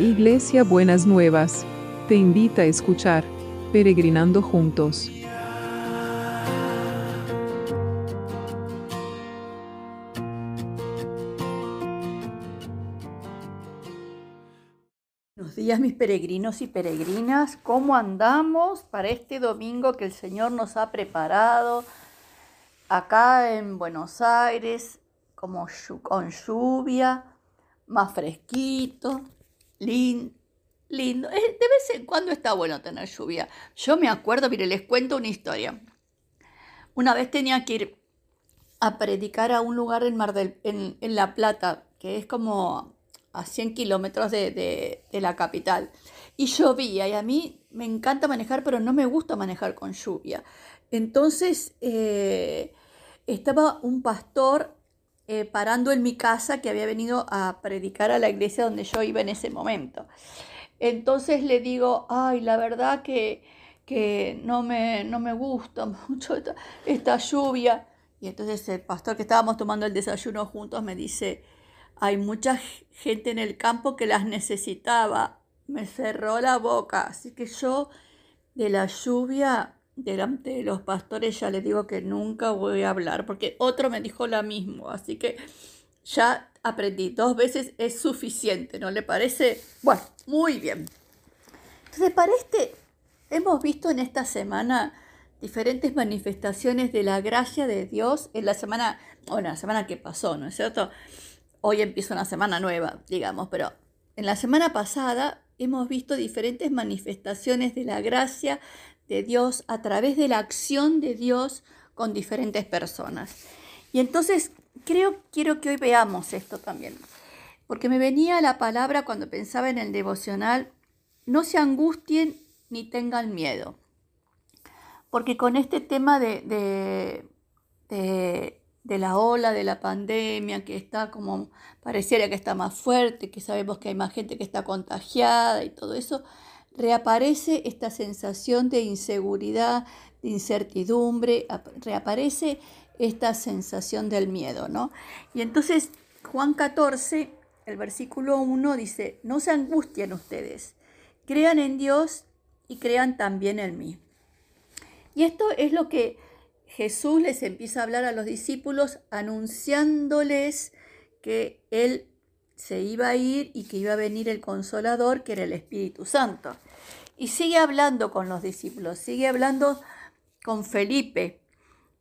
Iglesia Buenas Nuevas, te invita a escuchar Peregrinando Juntos. Buenos días mis peregrinos y peregrinas, ¿cómo andamos para este domingo que el Señor nos ha preparado acá en Buenos Aires, como con lluvia, más fresquito, lindo. lindo. De vez en cuando está bueno tener lluvia. Yo me acuerdo, mire, les cuento una historia. Una vez tenía que ir a predicar a un lugar en, La Plata, que es como a 100 kilómetros de, la capital. Y llovía, y a mí me encanta manejar, pero no me gusta manejar con lluvia. Entonces, eh, estaba un pastor eh, parando en mi casa que había venido a predicar a la iglesia donde yo iba en ese momento. Entonces le digo, ay, la verdad que, que no, me, no me gusta mucho esta, lluvia. Y entonces el pastor que estábamos tomando el desayuno juntos me dice, hay mucha gente en el campo que las necesitaba. Me cerró la boca. Así que yo de la lluvia delante de los pastores ya les digo que nunca voy a hablar, porque otro me dijo lo mismo, así que ya aprendí, dos veces es suficiente, ¿no le parece? Bueno, muy bien. Entonces, para este, hemos visto en esta semana diferentes manifestaciones de la gracia de Dios en la semana, bueno, la semana que pasó, ¿no es cierto? Hoy empieza una semana nueva, digamos, pero en la semana pasada hemos visto diferentes manifestaciones de la gracia de Dios a través de la acción de Dios con diferentes personas. Y entonces creo, quiero que hoy veamos esto también, porque me venía la palabra cuando pensaba en el devocional, no se angustien ni tengan miedo, porque con este tema de, de, de la ola de la pandemia, que está como, pareciera que está más fuerte, que sabemos que hay más gente que está contagiada y todo eso, reaparece esta sensación de inseguridad, de incertidumbre, reaparece esta sensación del miedo, ¿no? Y entonces Juan 14, el versículo 1 dice, no se angustien ustedes, crean en Dios y crean también en mí. Y esto es lo que Jesús les empieza a hablar a los discípulos anunciándoles que Él se iba a ir y que iba a venir el consolador, que era el Espíritu Santo. Y sigue hablando con los discípulos, sigue hablando con Felipe.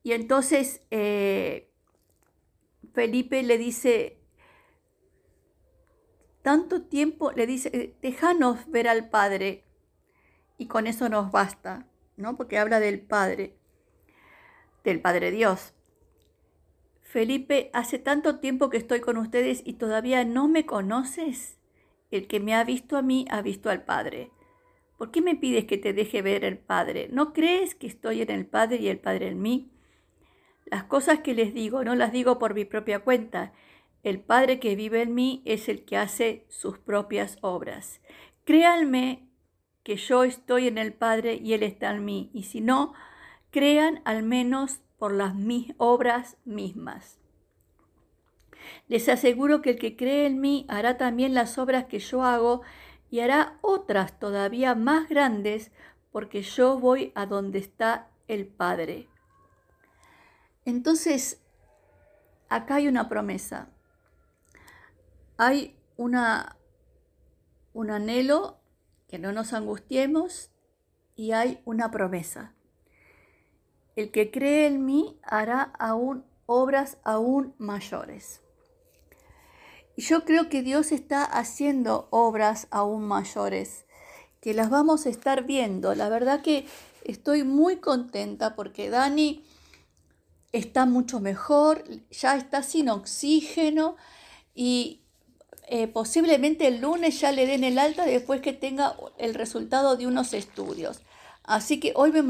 Y entonces eh, Felipe le dice, tanto tiempo, le dice, déjanos ver al Padre y con eso nos basta, ¿no? Porque habla del Padre, del Padre Dios. Felipe, hace tanto tiempo que estoy con ustedes y todavía no me conoces. El que me ha visto a mí ha visto al Padre. ¿Por qué me pides que te deje ver al Padre? ¿No crees que estoy en el Padre y el Padre en mí? Las cosas que les digo no las digo por mi propia cuenta. El Padre que vive en mí es el que hace sus propias obras. Créanme que yo estoy en el Padre y Él está en mí. Y si no, crean al menos por las mis obras mismas. Les aseguro que el que cree en mí hará también las obras que yo hago y hará otras todavía más grandes porque yo voy a donde está el Padre. Entonces, acá hay una promesa. Hay una, un anhelo que no nos angustiemos y hay una promesa. El que cree en mí hará aún obras aún mayores. Y yo creo que Dios está haciendo obras aún mayores, que las vamos a estar viendo. La verdad que estoy muy contenta porque Dani está mucho mejor, ya está sin oxígeno y eh, posiblemente el lunes ya le den el alta después que tenga el resultado de unos estudios. Así que hoy me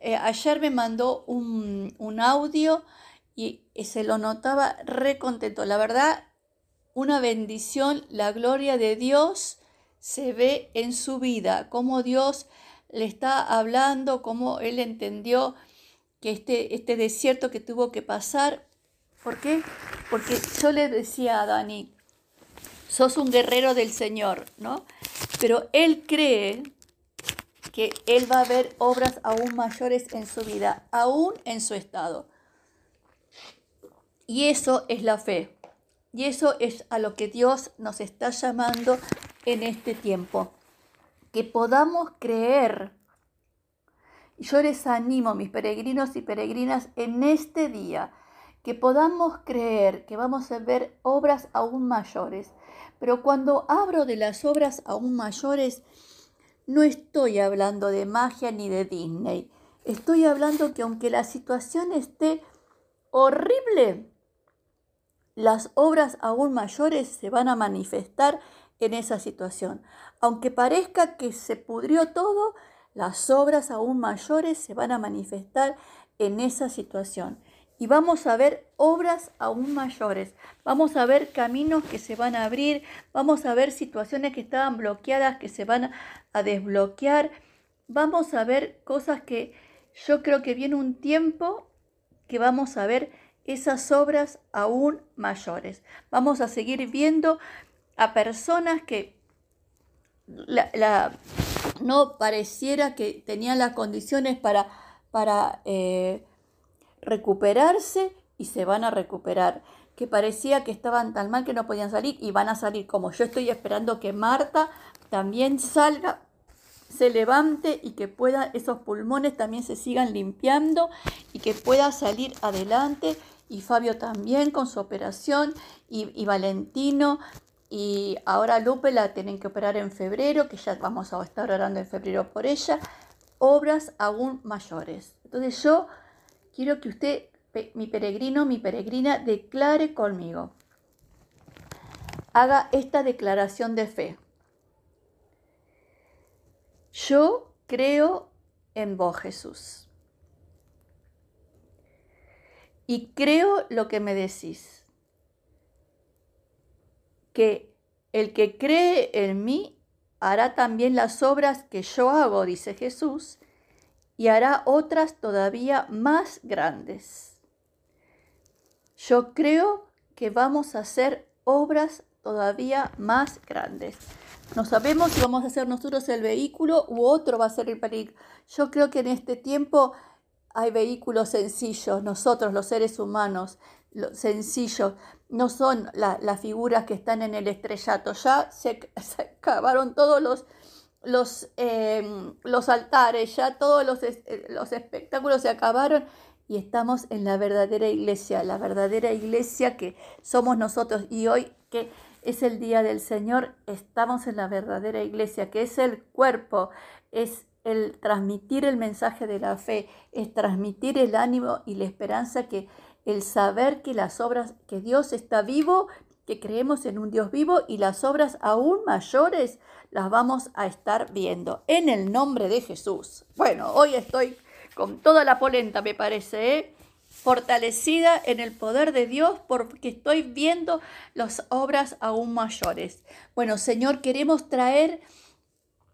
eh, ayer me mandó un, audio y, se lo notaba re contento. La verdad, una bendición, la gloria de Dios se ve en su vida, cómo Dios le está hablando, cómo él entendió que este, este desierto que tuvo que pasar. ¿Por qué? Porque yo le decía a Dani, sos un guerrero del Señor, ¿no? Pero Él cree que Él va a ver obras aún mayores en su vida, aún en su estado. Y eso es la fe. Y eso es a lo que Dios nos está llamando en este tiempo. Que podamos creer. Yo les animo, mis peregrinos y peregrinas, en este día, que podamos creer que vamos a ver obras aún mayores. Pero cuando hablo de las obras aún mayores, no estoy hablando de magia ni de Disney. Estoy hablando que aunque la situación esté horrible, las obras aún mayores se van a manifestar en esa situación. Aunque parezca que se pudrió todo, las obras aún mayores se van a manifestar en esa situación. Y vamos a ver obras aún mayores. Vamos a ver caminos que se van a abrir. Vamos a ver situaciones que estaban bloqueadas que se van a desbloquear. Vamos a ver cosas que yo creo que viene un tiempo que vamos a ver esas obras aún mayores. Vamos a seguir viendo a personas que no pareciera que tenían las condiciones para, para eh, recuperarse y se van a recuperar. Que parecía que estaban tan mal que no podían salir y van a salir. Como yo estoy esperando que Marta también salga, se levante y que pueda esos pulmones también se sigan limpiando y que pueda salir adelante y Fabio también con su operación y, Valentino y ahora Lupe la tienen que operar en febrero, que ya vamos a estar orando en febrero por ella, obras aún mayores. Entonces yo quiero que usted, mi peregrino, mi peregrina, declare conmigo. Haga esta declaración de fe. Yo creo en vos, Jesús. Y creo lo que me decís, que el que cree en mí hará también las obras que yo hago, dice Jesús, y hará otras todavía más grandes. Yo creo que vamos a hacer obras todavía más grandes. No sabemos si vamos a hacer nosotros el vehículo u otro va a ser el vehículo. Yo creo que en este tiempo hay vehículos sencillos, nosotros los seres humanos, los sencillos, no son las figuras que están en el estrellato, ya se, acabaron todos los, los, em, los altares, ya todos los, eh, los espectáculos se acabaron y estamos en la verdadera iglesia, la verdadera iglesia que somos nosotros. Y hoy que es el día del Señor, estamos en la verdadera iglesia, que es el cuerpo, es el transmitir el mensaje de la fe, es transmitir el ánimo y la esperanza que el saber que las obras, que Dios está vivo, que creemos en un Dios vivo y las obras aún mayores las vamos a estar viendo en el nombre de Jesús. Bueno, hoy estoy con toda la polenta, me parece, ¿eh? fortalecida en el poder de Dios porque estoy viendo las obras aún mayores. Bueno, Señor, queremos traer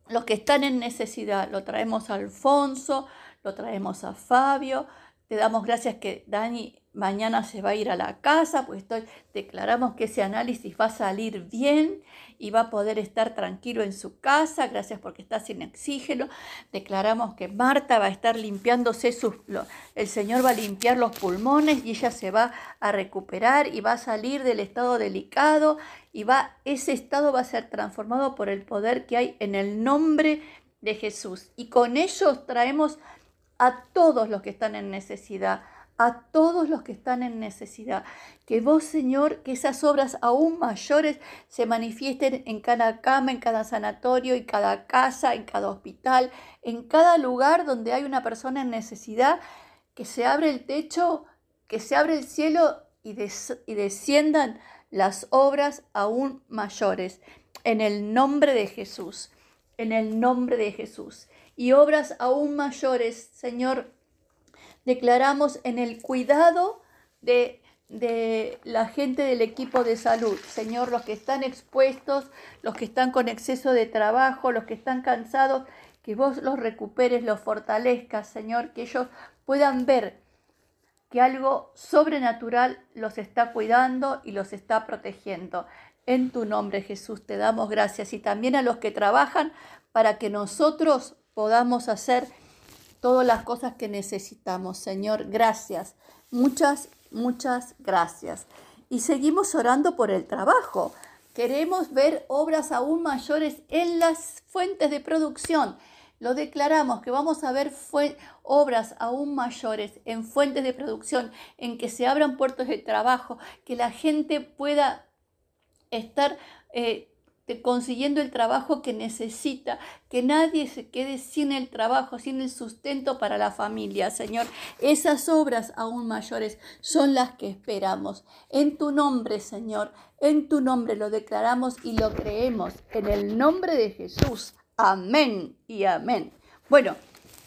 los que están en necesidad. Lo traemos a Alfonso, lo traemos a Fabio. Te damos gracias que Dani mañana se va a ir a la casa, pues declaramos que ese análisis va a salir bien y va a poder estar tranquilo en su casa, gracias porque está sin oxígeno. Declaramos que Marta va a estar limpiándose sus, el Señor va a limpiar los pulmones y ella se va a recuperar y va a salir del estado delicado y va, ese estado va a ser transformado por el poder que hay en el nombre de Jesús. Y con ellos traemos a todos los que están en necesidad, a todos los que están en necesidad. Que vos, Señor, que esas obras aún mayores se manifiesten en cada cama, en cada sanatorio, en cada casa, en cada hospital, en cada lugar donde hay una persona en necesidad, que se abre el techo, que se abre el cielo y, y desciendan las obras aún mayores. En el nombre de Jesús, en el nombre de Jesús. Y obras aún mayores, Señor, declaramos en el cuidado de, de la gente del equipo de salud. Señor, los que están expuestos, los que están con exceso de trabajo, los que están cansados, que vos los recuperes, los fortalezcas, Señor, que ellos puedan ver que algo sobrenatural los está cuidando y los está protegiendo. En tu nombre, Jesús, te damos gracias y también a los que trabajan para que nosotros podamos hacer todas las cosas que necesitamos. Señor, gracias. Muchas, muchas gracias. Y seguimos orando por el trabajo. Queremos ver obras aún mayores en las fuentes de producción. Lo declaramos que vamos a ver obras aún mayores en fuentes de producción, en que se abran puertos de trabajo, que la gente pueda estar eh, consiguiendo el trabajo que necesita, que nadie se quede sin el trabajo, sin el sustento para la familia, Señor. Esas obras aún mayores son las que esperamos. En tu nombre, Señor, en tu nombre lo declaramos y lo creemos. En el nombre de Jesús. Amén y amén. Bueno,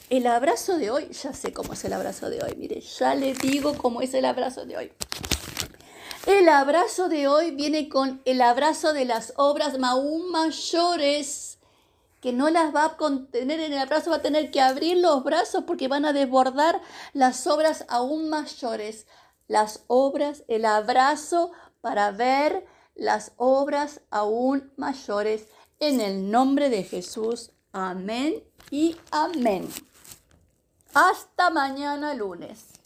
el abrazo de hoy, ya sé cómo es el abrazo de hoy. Mire, ya le digo cómo es el abrazo de hoy. El abrazo de hoy viene con el abrazo de las obras aún mayores, que no las va a contener en el abrazo, va a tener que abrir los brazos porque van a desbordar las obras aún mayores. Las obras, el abrazo para ver las obras aún mayores. En el nombre de Jesús. Amén y amén. Hasta mañana lunes.